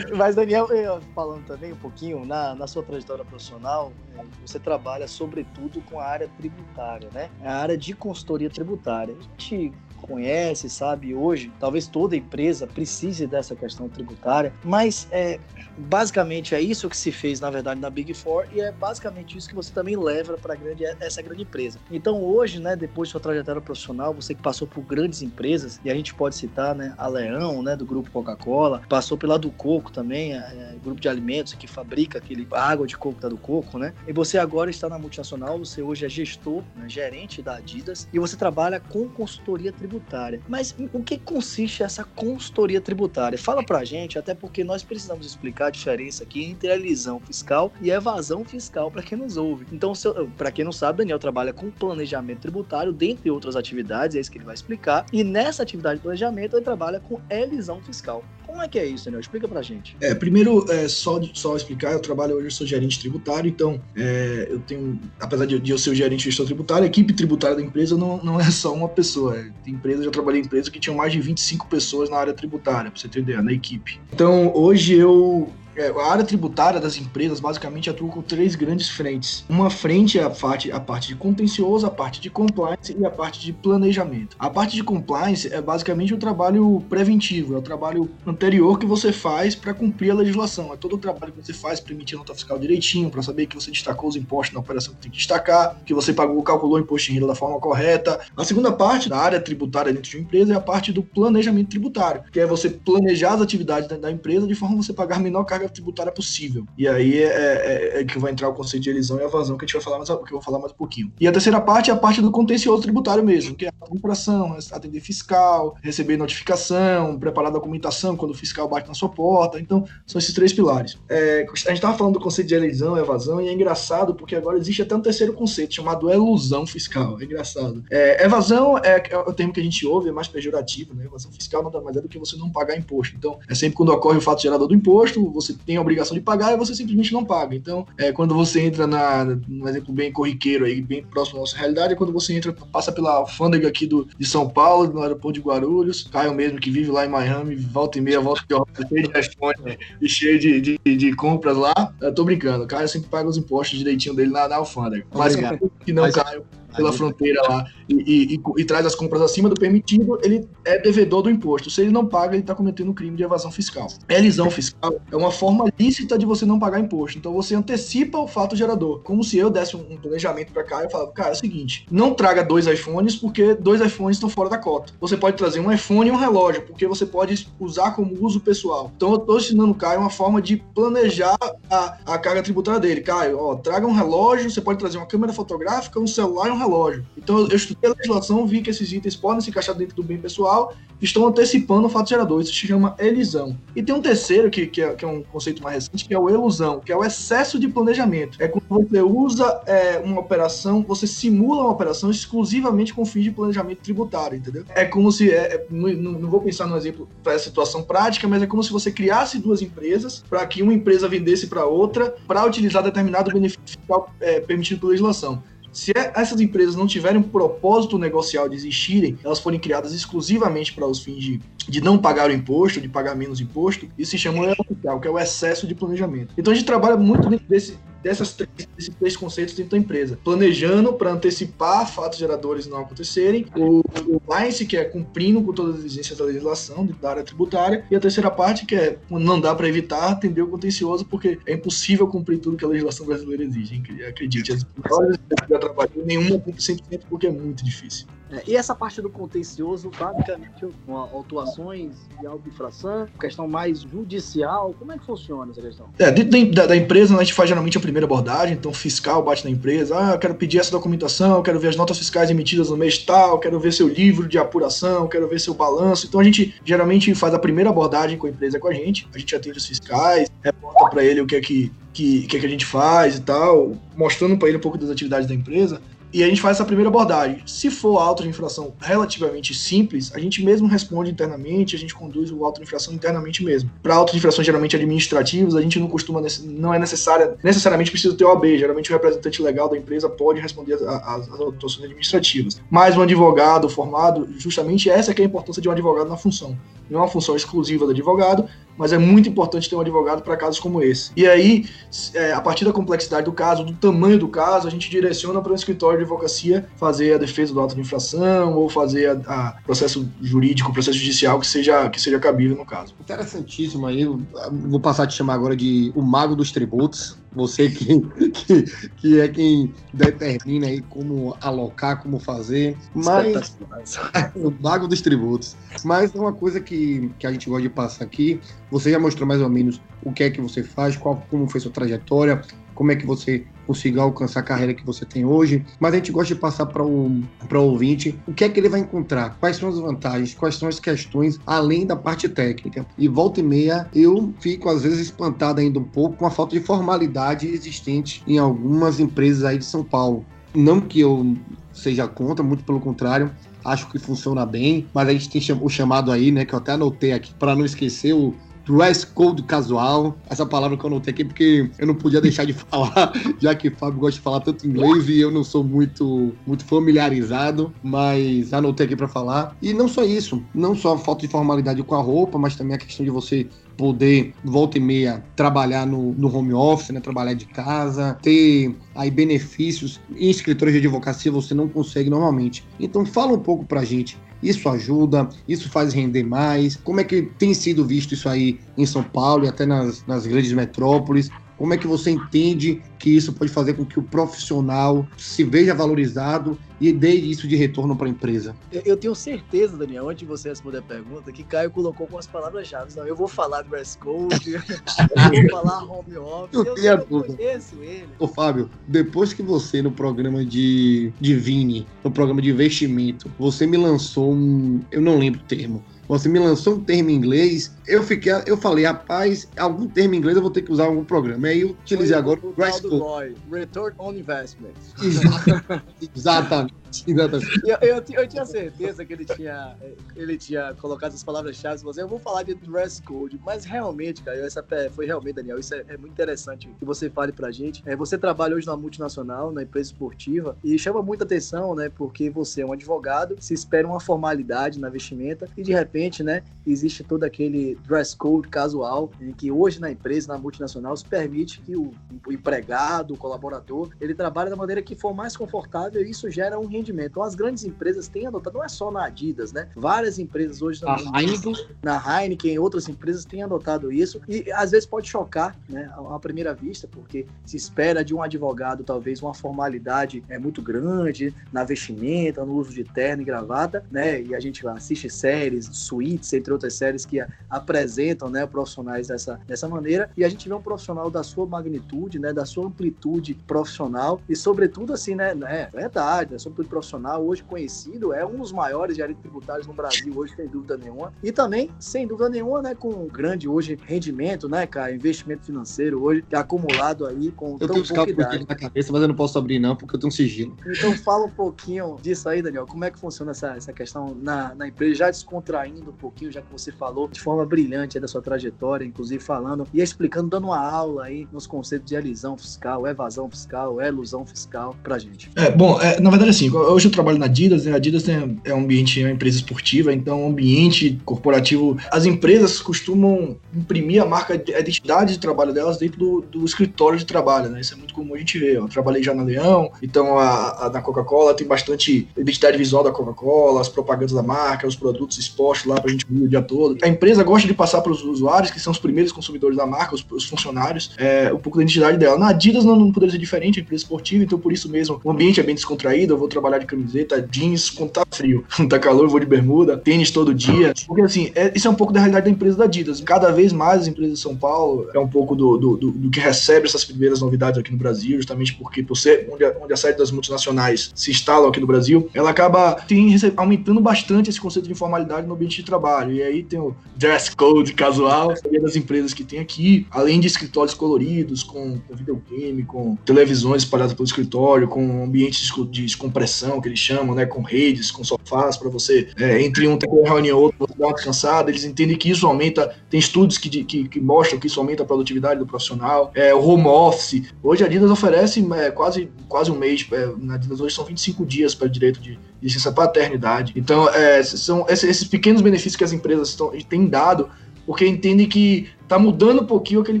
Mas, Daniel, falando também um pouquinho, na, na sua trajetória profissional, é, você trabalha sobretudo com a área tributária, né? A área de consultoria tributária. A gente conhece, sabe hoje, talvez toda empresa precise dessa questão tributária, mas é, basicamente é isso que se fez, na verdade, na Big Four e é basicamente isso que você também leva para essa grande empresa. Então hoje, né, depois de sua trajetória profissional, você que passou por grandes empresas, e a gente pode citar, né, a Leão, né, do grupo Coca-Cola, passou pela do Coco também, é, grupo de alimentos que fabrica aquele água de coco da do Coco, né, e você agora está na multinacional, você hoje é gestor, né, gerente da Adidas, e você trabalha com consultoria tributária tributária. Mas o que consiste essa consultoria tributária? Fala pra gente, até porque nós precisamos explicar a diferença aqui entre elisão fiscal e evasão fiscal para quem nos ouve. Então, para quem não sabe, Daniel trabalha com planejamento tributário, dentre outras atividades, é isso que ele vai explicar. E nessa atividade de planejamento, ele trabalha com elisão fiscal. Como é que é isso, Daniel? Explica pra gente. É, primeiro, é, só, só explicar, eu trabalho hoje, eu sou gerente tributário, então é, eu tenho, apesar de, de eu ser o gerente gestor tributário, a equipe tributária da empresa não, não é só uma pessoa. É, tem empresa, já trabalhei em empresa que tinham mais de 25 pessoas na área tributária, pra você ideia, na equipe. Então, hoje eu a área tributária das empresas basicamente atua com três grandes frentes. Uma frente é a parte, a parte de contencioso, a parte de compliance e a parte de planejamento. A parte de compliance é basicamente o trabalho preventivo, é o trabalho anterior que você faz para cumprir a legislação. É todo o trabalho que você faz para emitir nota fiscal direitinho, para saber que você destacou os impostos na operação que tem que destacar, que você pagou, calculou o imposto de renda da forma correta. A segunda parte da área tributária dentro de uma empresa é a parte do planejamento tributário, que é você planejar as atividades da empresa de forma a você pagar menor carga tributária possível. E aí é, é, é, que vai entrar o conceito de elisão e evasão, que a gente vai falar mais, que eu vou falar mais um pouquinho. E a terceira parte é a parte do contencioso tributário mesmo, que é a comparação, atender fiscal, receber notificação, preparar documentação quando o fiscal bate na sua porta. Então, são esses três pilares. É, a gente estava falando do conceito de elisão, evasão, e é engraçado porque agora existe até um terceiro conceito chamado elusão fiscal. É engraçado. É, evasão é, é, o termo que a gente ouve, é mais pejorativo, né? Evasão fiscal nada mais é do que você não pagar imposto. Então, é sempre quando ocorre o fato gerador do imposto, você tem a obrigação de pagar e você simplesmente não paga. Então, é, quando você entra na, um exemplo bem corriqueiro aí, bem próximo da nossa realidade, é quando você entra, passa pela alfândega aqui do, de São Paulo, no aeroporto de Guarulhos, Caio mesmo que vive lá em Miami, volta e meia, volta de cheio de responde e cheio de, de, de, compras lá. Eu tô brincando, o Caio sempre paga os impostos direitinho dele na, na alfândega. Mas que não, Mas... Caio pela fronteira lá e, e, e, traz as compras acima do permitido, ele é devedor do imposto. Se ele não paga, ele está cometendo um crime de evasão fiscal. Elisão fiscal é uma forma lícita de você não pagar imposto. Então você antecipa o fato gerador. Como se eu desse um planejamento para cá e falava, cara, é o seguinte, não traga dois iPhones porque dois iPhones estão fora da cota. Você pode trazer um iPhone e um relógio, porque você pode usar como uso pessoal. Então eu estou ensinando o Caio uma forma de planejar a, a carga tributária dele. Caio, ó, traga um relógio, você pode trazer uma câmera fotográfica, um celular e um relógio. Então eu estudei a legislação, vi que esses itens podem se encaixar dentro do bem pessoal estão antecipando o fato gerador. Isso se chama elisão. E tem um terceiro, que, que, é, que é um conceito mais recente, que é o elusão, que é o excesso de planejamento. É quando você usa é, uma operação, você simula uma operação exclusivamente com fins de planejamento tributário, entendeu? É como se, é, é não, não, vou pensar no exemplo para essa situação prática, mas é como se você criasse duas empresas para que uma empresa vendesse para outra para utilizar determinado benefício fiscal é, permitido pela legislação. Se é, essas empresas não tiverem um propósito negocial de existirem, elas forem criadas exclusivamente para os fins de, de não pagar o imposto, de pagar menos imposto, isso se chama o que é o excesso de planejamento. Então a gente trabalha muito dentro desse, dessas três, desses três conceitos dentro da empresa. Planejando para antecipar fatos geradores não acontecerem, o, o MICE, que é cumprindo com todas as exigências da legislação da área tributária, e a terceira parte, que é não dá para evitar atender o contencioso, porque é impossível cumprir tudo que a legislação brasileira exige. Acredite, as empresas já trabalham nenhuma 100% porque é muito difícil. É, e essa parte do contencioso, basicamente, com autuações de auto-infração, questão mais judicial, como é que funciona essa questão? É, dentro da, da, empresa, né, a gente faz geralmente a primeira abordagem, então o fiscal bate na empresa, ah, eu quero pedir essa documentação, quero ver as notas fiscais emitidas no mês tal, quero ver seu livro de apuração, quero ver seu balanço. Então a gente geralmente faz a primeira abordagem com a empresa com a gente, a gente atende os fiscais, reporta para ele o que é que, que, que, é que a gente faz e tal, mostrando para ele um pouco das atividades da empresa. E a gente faz essa primeira abordagem. Se for auto de infração relativamente simples, a gente mesmo responde internamente, a gente conduz o auto de infração internamente mesmo. Para auto de infração geralmente administrativos, a gente não costuma, não é necessária, necessariamente precisa ter OAB. Geralmente o representante legal da empresa pode responder às autuações administrativas. Mas um advogado formado, justamente essa é a importância de um advogado na função. Não é uma função exclusiva do advogado, mas é muito importante ter um advogado para casos como esse. E aí, é, a partir da complexidade do caso, do tamanho do caso, a gente direciona para o escritório de advocacia fazer a defesa do auto de infração ou fazer a, a processo jurídico, processo judicial que seja, que seja cabível no caso. Interessantíssimo aí. Vou passar a te chamar agora de o mago dos tributos. Você que, que, que é quem determina aí como alocar, como fazer. Mas o mago dos tributos. Mas uma coisa que, que a gente gosta de passar aqui, você já mostrou mais ou menos o que é que você faz, qual, como foi sua trajetória, como é que você conseguiu alcançar a carreira que você tem hoje, mas a gente gosta de passar para o para o ouvinte o que é que ele vai encontrar, quais são as vantagens, quais são as questões além da parte técnica. E volta e meia eu fico às vezes espantado ainda um pouco com a falta de formalidade existente em algumas empresas aí de São Paulo. Não que eu seja contra, muito pelo contrário, acho que funciona bem, mas a gente tem o chamado aí, né, que eu até anotei aqui para não esquecer o dress code casual, essa palavra que eu anotei aqui porque eu não podia deixar de falar, já que o Fábio gosta de falar tanto inglês e eu não sou muito, muito familiarizado, mas anotei aqui para falar. E não só isso, não só a falta de formalidade com a roupa, mas também a questão de você poder, volta e meia, trabalhar no, no home office, né? trabalhar de casa, ter aí benefícios em escritórios de advocacia você não consegue normalmente. Então fala um pouco pra gente isso ajuda, isso faz render mais. Como é que tem sido visto isso aí em São Paulo e até nas, nas grandes metrópoles? Como é que você entende que isso pode fazer com que o profissional se veja valorizado e dê isso de retorno para a empresa? Eu tenho certeza, Daniel, antes de você responder a pergunta, que Caio colocou com as palavras-chave. Não, eu vou falar do dress code, eu vou falar home office. Eu, eu, eu conheço ele. Ô, Fábio, depois que você, no programa de, de Vini, no programa de investimento, você me lançou um. Eu não lembro o termo você me lançou um termo em inglês, eu fiquei, eu falei, rapaz, algum termo em inglês eu vou ter que usar em algum programa. Aí eu utilizei Foi agora o Dress Code. Return on Investment. Exatamente. Exatamente. Eu, eu, eu, tinha certeza que ele tinha, ele tinha colocado as palavras-chave. Você, eu vou falar de dress code, mas realmente, cara, essa foi realmente, Daniel, isso é, é, muito interessante que você fale pra gente. É, você trabalha hoje na multinacional, na empresa esportiva, e chama muita atenção, né? Porque você é um advogado, se espera uma formalidade na vestimenta, e de repente, né, existe todo aquele dress code casual, em que hoje na empresa, na multinacional, se permite que o, o empregado, o colaborador, ele trabalhe da maneira que for mais confortável, e isso gera um rendimento. Então, as grandes empresas têm adotado, não é só na Adidas, né? Várias empresas hoje na Heineken, na Heineken, outras empresas têm adotado isso e às vezes pode chocar, né, à primeira vista, porque se espera de um advogado talvez uma formalidade é muito grande na vestimenta, no uso de terno e gravata, né? E a gente assiste séries, suítes, entre outras séries que apresentam, né, profissionais dessa, dessa maneira e a gente vê um profissional da sua magnitude, né, da sua amplitude profissional e sobretudo assim, né, é verdade, né, sobretudo profissional, hoje conhecido, é um dos maiores direitos tributários no Brasil hoje, sem dúvida nenhuma. E também, sem dúvida nenhuma, né, com um grande hoje rendimento, né, cara, investimento financeiro hoje acumulado aí com eu tão tenho pouca idade. na cabeça, mas eu não posso abrir não, porque eu tenho um sigilo. Então fala um pouquinho disso aí, Daniel. Como é que funciona essa, essa questão na, na empresa, já descontraindo um pouquinho, já que você falou de forma brilhante da sua trajetória, inclusive falando e explicando, dando uma aula aí nos conceitos de elisão fiscal, evasão fiscal, elusão fiscal pra gente. É, bom, é, na verdade assim, hoje eu trabalho na Adidas, né? A Adidas tem, é um ambiente, é uma empresa esportiva, então um ambiente corporativo, as empresas costumam imprimir a marca, a identidade de trabalho delas dentro do, do escritório de trabalho, né? Isso é muito comum a gente ver. Eu trabalhei já na Leão, então a, a na Coca-Cola tem bastante identidade visual da Coca-Cola, as propagandas da marca, os produtos expostos lá pra gente ver o dia todo. A empresa gosta de passar para os usuários, que são os primeiros consumidores da marca, os, os funcionários, é, um pouco da identidade dela. Na Adidas não, não poderia ser diferente, é empresa esportiva, então por isso mesmo o ambiente é bem descontraído, eu vou trabalhar de camiseta, jeans, quando tá frio, quando tá calor, eu vou de bermuda, tênis todo dia. Porque assim, é, isso é um pouco da realidade da empresa da Adidas. Cada vez mais as empresas de São Paulo é um pouco do, do, do, do que recebe essas primeiras novidades aqui no Brasil, justamente porque por ser onde a, onde a sede das multinacionais se instalam aqui no Brasil, ela acaba tem, aumentando bastante esse conceito de informalidade no ambiente de trabalho. E aí tem o dress code casual, das empresas que tem aqui, além de escritórios coloridos, com, com videogame, com televisões espalhadas pelo escritório, com ambientes de descompressão, que eles chamam, né, com redes, com sofás, para você, é, entre um ter uma reunião e outro, você dar uma descansada. Eles entendem que isso aumenta, tem estudos que, que, que mostram que isso aumenta a produtividade do profissional. É, o home office. Hoje a Adidas oferece é, quase, quase um mês, é, na Adidas hoje são 25 dias para direito de licença paternidade. Então, é, são esses pequenos benefícios que as empresas têm dado porque entendem que tá mudando um pouquinho aquele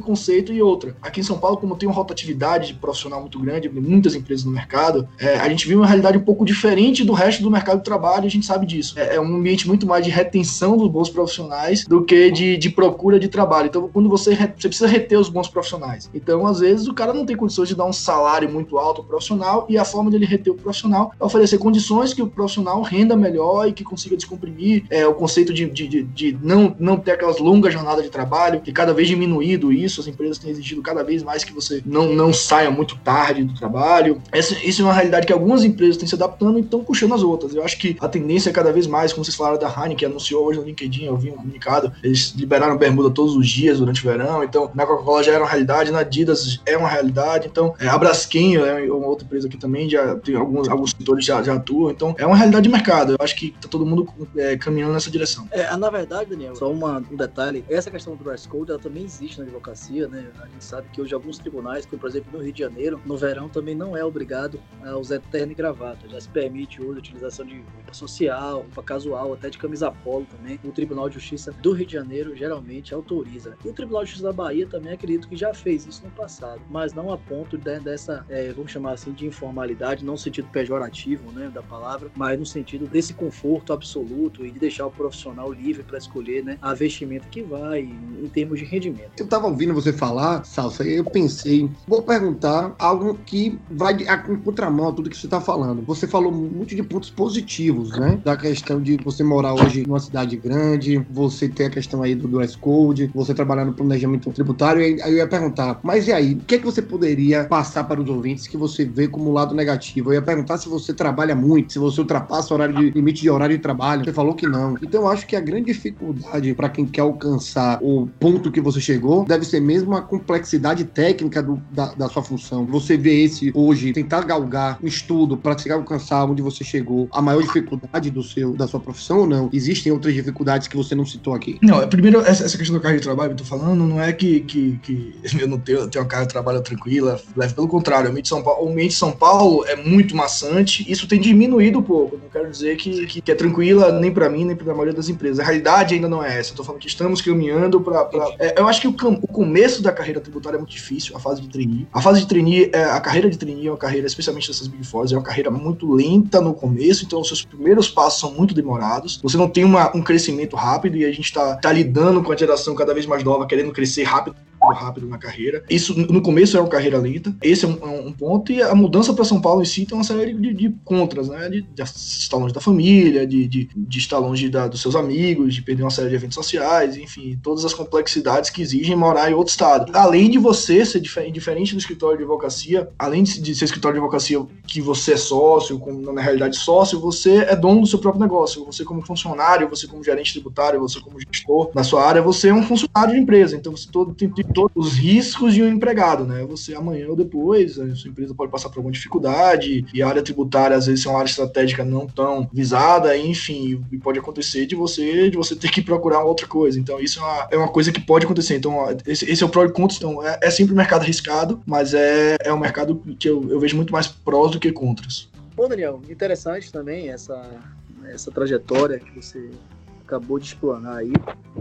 conceito e outra. Aqui em São Paulo, como tem uma rotatividade profissional muito grande, muitas empresas no mercado, é, a gente vive uma realidade um pouco diferente do resto do mercado de trabalho a gente sabe disso. É, é um ambiente muito mais de retenção dos bons profissionais do que de, de procura de trabalho. Então, quando você, você precisa reter os bons profissionais. Então, às vezes, o cara não tem condições de dar um salário muito alto ao profissional e a forma de ele reter o profissional é oferecer condições que o profissional renda melhor e que consiga descomprimir é, o conceito de, de, de, de não, não ter aquelas longas jornadas de trabalho, que cada vez diminuído isso, as empresas têm exigido cada vez mais que você não, não saia muito tarde do trabalho. Essa, isso é uma realidade que algumas empresas têm se adaptando e estão puxando as outras. Eu acho que a tendência é cada vez mais, como vocês falaram da Heineken, que anunciou hoje no LinkedIn, eu vi um comunicado, eles liberaram bermuda todos os dias durante o verão, então na Coca-Cola já era uma realidade, na Adidas é uma realidade, então é, a Braskem é uma outra empresa que também já tem alguns, alguns setores já, já atuam, então é uma realidade de mercado. Eu acho que tá todo mundo é, caminhando nessa direção. É, na verdade, Daniel, só uma, um detalhe, essa questão do dress code, ela também existe na advocacia, né? A gente sabe que hoje alguns tribunais, como por exemplo no Rio de Janeiro, no verão também não é obrigado a usar terno e gravata. Já se permite hoje a utilização de roupa social, roupa casual, até de camisa polo também. O Tribunal de Justiça do Rio de Janeiro geralmente autoriza. E o Tribunal de Justiça da Bahia também acredito que já fez isso no passado, mas não a ponto de, dessa, é, vamos chamar assim, de informalidade, não no sentido pejorativo né, da palavra, mas no sentido desse conforto absoluto e de deixar o profissional livre para escolher né, a vestimenta que vai em termos de rendimento. Eu estava ouvindo você falar, Salsa, e eu pensei, vou perguntar algo que vai em contramão a tudo que você está falando. Você falou muito de pontos positivos, né? Da questão de você morar hoje numa cidade grande, você ter a questão aí do dress code, você trabalhar no planejamento tributário, e aí eu ia perguntar, mas e aí, o que é que você poderia passar para os ouvintes que você vê como lado negativo? Eu ia perguntar se você trabalha muito, se você ultrapassa o horário de, limite de horário de trabalho. Você falou que não. Então eu acho que a grande dificuldade para quem quer alcançar o ponto que você chegou deve ser mesmo a complexidade técnica do, da, da, sua função. Você vê esse hoje, tentar galgar um estudo para chegar alcançar onde você chegou, a maior dificuldade do seu, da sua profissão ou não? Existem outras dificuldades que você não citou aqui? Não, primeiro, essa, essa questão do cargo de trabalho que eu tô falando, não é que, que, que eu não tenho, tenho uma carga de trabalho tranquila, leve pelo contrário, o ambiente de São Paulo, o de São Paulo é muito maçante, isso tem diminuído um pouco, não quero dizer que, que, que é tranquila nem para mim, nem para a maioria das empresas. A realidade ainda não é essa, eu tô falando que estamos caminhando para... É, eu acho que o, o começo da carreira tributária é muito difícil, a fase de trainee. A fase de trainee, é, a carreira de trainee é uma carreira, especialmente dessas Big Fours, é uma carreira muito lenta no começo, então os seus primeiros passos são muito demorados. Você não tem uma, um crescimento rápido e a gente está tá lidando com a geração cada vez mais nova, querendo crescer rápido rápido na carreira. Isso no começo era uma carreira lenta. Esse é um, é um ponto. E a mudança para São Paulo em si tem uma série de, de contras, né? De, de, estar longe da família, de, de, de estar longe da, dos seus amigos, de perder uma série de eventos sociais, enfim, todas as complexidades que exigem morar em outro estado. Além de você ser diferente do escritório de advocacia, além de, ser escritório de advocacia que você é sócio, com, na realidade sócio, você é dono do seu próprio negócio. Você como funcionário, você como gerente tributário, você como gestor na sua área, você é um funcionário de empresa. Então você todo, tem, tem todos os riscos de um empregado, né? Você amanhã ou depois, a sua empresa pode passar por alguma dificuldade e a área tributária às vezes é uma área estratégica não tão visada, enfim, e pode acontecer de você de você ter que procurar outra coisa. Então isso é uma, é uma coisa que pode acontecer. Então esse, esse é o pró e contra. Então é, é sempre um mercado arriscado, mas é, é um mercado que eu, eu vejo muito mais prós do que contras. Bom, Daniel, interessante também essa, essa trajetória que você acabou de explanar aí,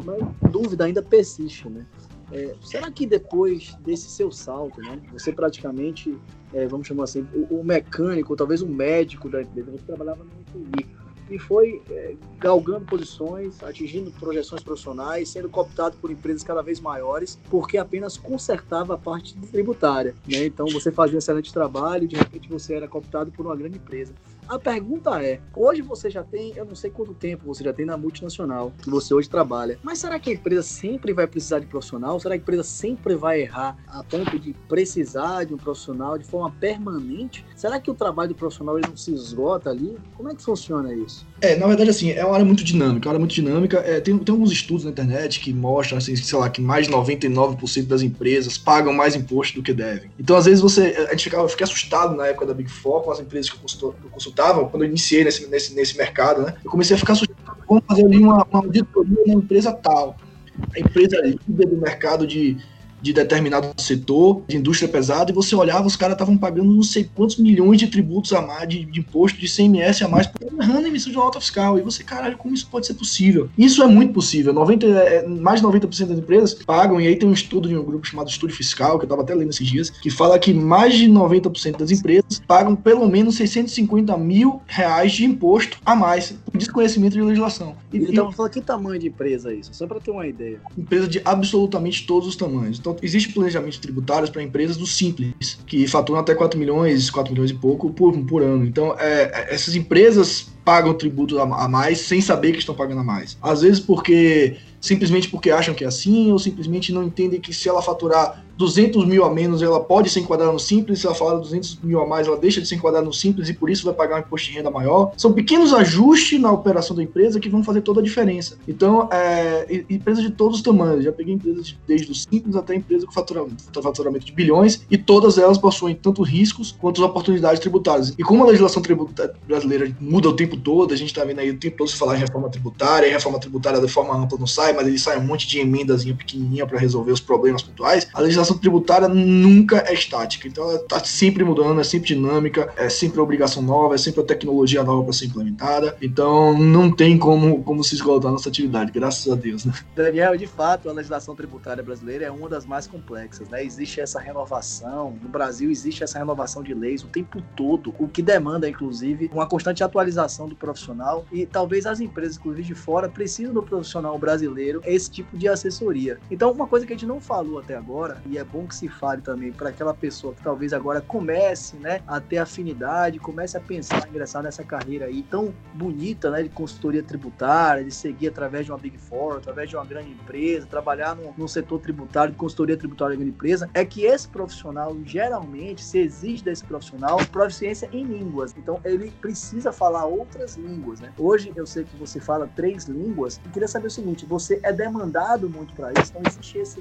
mas dúvida ainda persiste, né? É, será que depois desse seu salto, né, você praticamente, é, vamos chamar assim, o, o, mecânico, talvez o médico da empresa, você trabalhava no TI, e foi é, galgando posições, atingindo projeções profissionais, sendo cooptado por empresas cada vez maiores, porque apenas consertava a parte tributária. Né? Então você fazia um excelente trabalho de repente você era cooptado por uma grande empresa. A pergunta é: hoje você já tem, eu não sei quanto tempo você já tem na multinacional que você hoje trabalha, mas será que a empresa sempre vai precisar de profissional? Será que a empresa sempre vai errar a ponto de precisar de um profissional de forma permanente? Será que o trabalho do profissional ele não se esgota ali? Como é que funciona isso? É, na verdade, assim, é uma área muito dinâmica, é uma área muito dinâmica. É, tem, tem alguns estudos na internet que mostram, assim, sei lá, que mais de 99% das empresas pagam mais imposto do que devem. Então, às vezes, você. A gente ficava, eu fiquei assustado na época da Big Four com as empresas que eu, consultava, quando eu iniciei nesse, nesse, nesse mercado, né? Eu comecei a ficar assustado. Vamos fazer ali uma, uma auditoria na empresa tal. A empresa líder do mercado de de determinado setor, de indústria pesada, e você olhava, os caras estavam pagando não sei quantos milhões de tributos a mais, de, de imposto, de CMS a mais, errando a emissão de nota fiscal. E você, caralho, como isso pode ser possível? Isso é muito possível. 90, é, mais de 90% das empresas pagam, e aí tem um estudo de um grupo chamado Estúdio Fiscal, que eu estava até lendo esses dias, que fala que mais de 90% das empresas pagam pelo menos 650 mil reais de imposto a mais, por desconhecimento de legislação. E, então, e, que tamanho de empresa é isso? Só para ter uma ideia. Empresa de absolutamente todos os tamanhos. Então, existe planejamento tributário para empresas do Simples, que faturam até 4 milhões, 4 milhões e pouco por, por ano. Então, é, essas empresas pagam tributo a, a mais sem saber que estão pagando a mais. Às vezes porque simplesmente porque acham que é assim, ou simplesmente não entendem que se ela faturar 200 mil a menos, ela pode se enquadrar no simples, se ela falar 200 mil a mais, ela deixa de se enquadrar no simples e por isso vai pagar um imposto de renda maior. São pequenos ajustes na operação da empresa que vão fazer toda a diferença. Então, é, empresas de todos os tamanhos, já peguei empresas desde o simples até empresa com faturamento, faturamento de bilhões, e todas elas possuem tanto riscos quanto oportunidades tributárias. E como a legislação tributária brasileira muda o tempo todo, a gente está vendo aí o tempo todo se falar em reforma tributária, e reforma tributária de forma ampla não sai, mas ele sai um monte de emendazinha pequenininha para resolver os problemas pontuais, a legislação legislação tributária nunca é estática. Então ela está sempre mudando, é sempre dinâmica, é sempre obrigação nova, é sempre a tecnologia nova para ser implementada. Então não tem como, como se esgotar nossa atividade, graças a Deus. Né? Daniel, de fato, a legislação tributária brasileira é uma das mais complexas. Né? Existe essa renovação, no Brasil existe essa renovação de leis o tempo todo, o que demanda, inclusive, uma constante atualização do profissional e talvez as empresas, inclusive de fora, precisam do profissional brasileiro esse tipo de assessoria. Então, uma coisa que a gente não falou até agora, e é bom que se fale também para aquela pessoa que talvez agora comece, né, a ter afinidade, comece a pensar em ingressar nessa carreira aí tão bonita, né, de consultoria tributária, de seguir através de uma Big Four, através de uma grande empresa, trabalhar no, no setor tributário, de consultoria tributária de grande empresa, é que esse profissional, geralmente, se exige desse profissional proficiência em línguas. Então, ele precisa falar outras línguas, né? Hoje, eu sei que você fala três línguas, e queria saber o seguinte, você é demandado muito para isso, então existe esse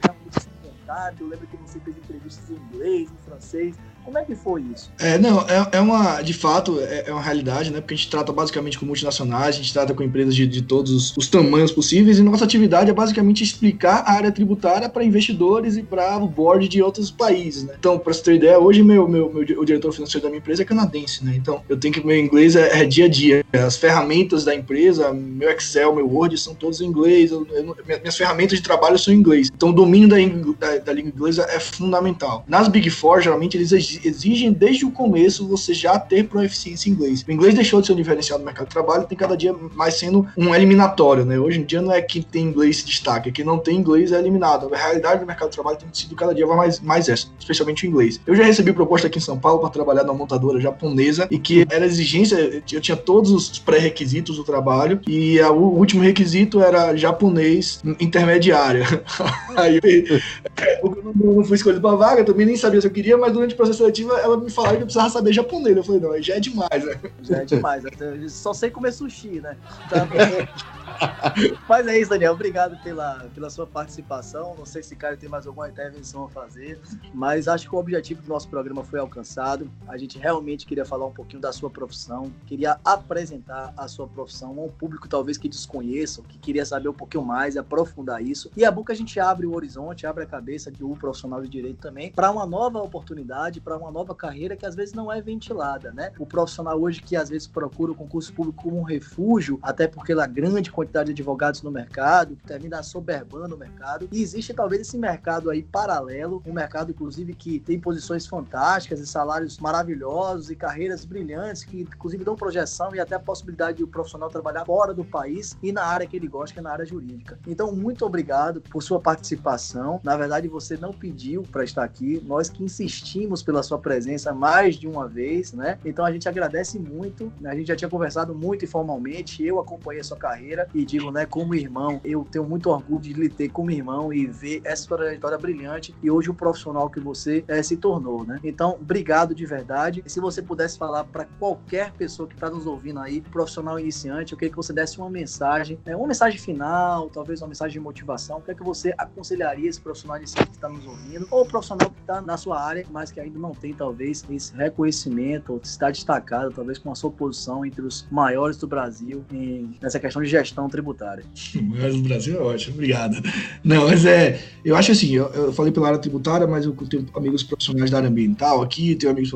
eu lembro que você fez entrevistas em inglês, em francês. Como é que foi isso? É, não, é, é uma, de fato, é, é, uma realidade, né? Porque a gente trata basicamente com multinacionais, a gente trata com empresas de, de todos os, os, tamanhos possíveis, e nossa atividade é basicamente explicar a área tributária para investidores e para o board de outros países, né? Então, para você ter ideia, hoje meu, meu, meu, o diretor financeiro da minha empresa é canadense, né? Então, eu tenho que, meu inglês é, é dia a dia. As ferramentas da empresa, meu Excel, meu Word, são todos em inglês, eu, eu, minhas ferramentas de trabalho são em inglês. Então, o domínio da, da, da língua inglesa é fundamental. Nas Big Four, geralmente, eles exigem exigem desde o começo você já ter proficiência em inglês. O inglês deixou de ser um diferencial no mercado de trabalho, tem cada dia mais sendo um eliminatório, né? Hoje em dia não é quem tem inglês se destaca, quem não tem inglês é eliminado. A realidade do mercado de trabalho tem sido cada dia mais, mais essa, especialmente o inglês. Eu já recebi proposta aqui em São Paulo para trabalhar numa montadora japonesa e que era exigência, eu tinha todos os pré-requisitos do trabalho e a, o último requisito era japonês intermediário. Aí eu não, fui escolhido para vaga, também nem sabia se eu queria, mas durante o processo seletivo ela me falou que eu precisava saber japonês. Eu falei, não, já é demais, né? Já é demais, só sei comer sushi, né? Tá Mas é isso, Daniel. Obrigado pela, pela sua participação. Não sei se Caio tem mais alguma intervenção a fazer, mas acho que o objetivo do nosso programa foi alcançado. A gente realmente queria falar um pouquinho da sua profissão, queria apresentar a sua profissão a um público talvez que desconheça, que queria saber um pouquinho mais aprofundar isso. E é bom que a gente abre o horizonte, abre a cabeça de um profissional de direito também para uma nova oportunidade, para uma nova carreira que às vezes não é ventilada, né? O profissional hoje que às vezes procura o concurso público como um refúgio, até porque a grande quantidade de advogados no mercado, termina soberbando o mercado. E existe talvez esse mercado aí paralelo, um mercado inclusive que tem posições fantásticas e salários maravilhosos e carreiras brilhantes que inclusive dão projeção e até a possibilidade de o profissional trabalhar fora do país e na área que ele gosta, que é na área jurídica. Então, muito obrigado por sua participação. Na verdade, você não pediu para estar aqui, nós que insistimos pela sua presença mais de uma vez, né? Então a gente agradece muito. A gente já tinha conversado muito informalmente, eu acompanhei a sua carreira e digo, né, como irmão, eu tenho muito orgulho de lhe ter como irmão e ver essa trajetória brilhante e hoje o profissional que você é, se tornou, né? Então, obrigado de verdade. E se você pudesse falar para qualquer pessoa que está nos ouvindo aí, profissional iniciante, eu queria que você desse uma mensagem, é, uma mensagem final, talvez uma mensagem de motivação, o que é que você aconselharia esse profissional iniciante que está nos ouvindo, ou profissional que está na sua área, mas que ainda não tem, talvez, esse reconhecimento, ou está destacado, talvez com a sua posição entre os maiores do Brasil em, nessa questão de gestão tributária. Maiores do Brasil é ótimo, obrigado. Não, mas é, eu acho assim, eu, eu falei pela área tributária, mas eu tenho amigos profissionais da área ambiental aqui, tenho amigos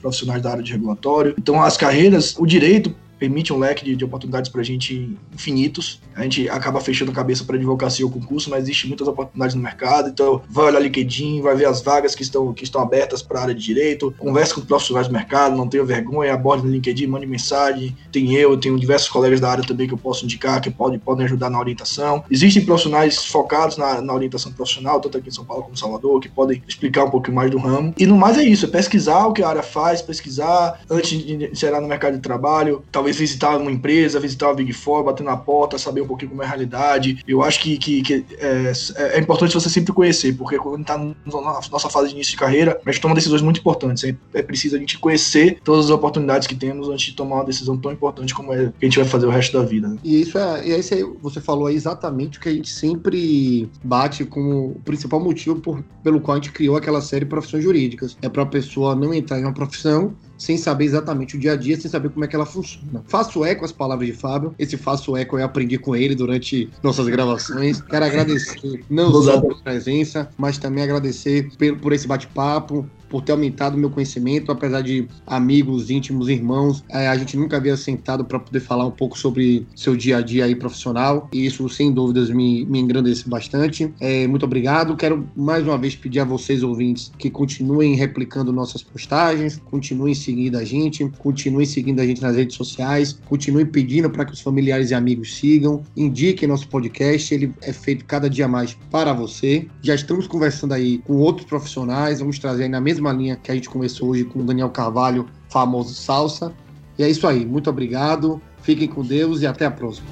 profissionais da área de regulatório, então as carreiras, o direito permite um leque de, de oportunidades para a gente infinitos. A gente acaba fechando a cabeça para advocacia ou concurso, mas existe muitas oportunidades no mercado. Então, vai olhar LinkedIn, vai ver as vagas que estão, que estão abertas para a área de direito, converse com profissionais do mercado, não tenha vergonha, aborde no LinkedIn, mande mensagem. Tem eu, tenho diversos colegas da área também que eu posso indicar, que podem, podem ajudar na orientação. Existem profissionais focados na, na orientação profissional, tanto aqui em São Paulo como em Salvador, que podem explicar um pouco mais do ramo. E no mais é isso, é pesquisar o que a área faz, pesquisar antes de inserir no mercado de trabalho, talvez visitar uma empresa, visitar uma Big Four, bater na porta, saber um pouquinho como é a realidade. Eu acho que, que, que é, é, importante você sempre conhecer, porque quando está na nossa fase de início de carreira, a gente toma decisões muito importantes. É, é preciso a gente conhecer todas as oportunidades que temos antes de tomar uma decisão tão importante como é que a gente vai fazer o resto da vida. Né? E isso é, e esse aí, você falou aí exatamente o que a gente sempre bate como o principal motivo por, pelo qual a gente criou aquela série Profissões Jurídicas. É para a pessoa não entrar em uma profissão sem saber exatamente o dia a dia, sem saber como é que ela funciona. Faço eco às palavras de Fábio. Esse faço eco eu aprendi com ele durante nossas gravações. Quero agradecer não só pela presença, mas também agradecer por esse bate-papo, por ter aumentado meu conhecimento, apesar de amigos, íntimos, irmãos, é, a gente nunca havia sentado para poder falar um pouco sobre seu dia a dia aí profissional, e isso sem dúvidas me, me engrandece bastante. É, muito obrigado. Quero mais uma vez pedir a vocês, ouvintes, que continuem replicando nossas postagens, continuem seguindo a gente, continuem seguindo a gente nas redes sociais, continuem pedindo para que os familiares e amigos sigam, indiquem nosso podcast, ele é feito cada dia mais para você. Já estamos conversando aí com outros profissionais, vamos trazer aí na mesma mesma linha que a gente começou hoje com o Daniel Carvalho, famoso Salsa. E é isso aí. Muito obrigado. Fiquem com Deus e até a próxima.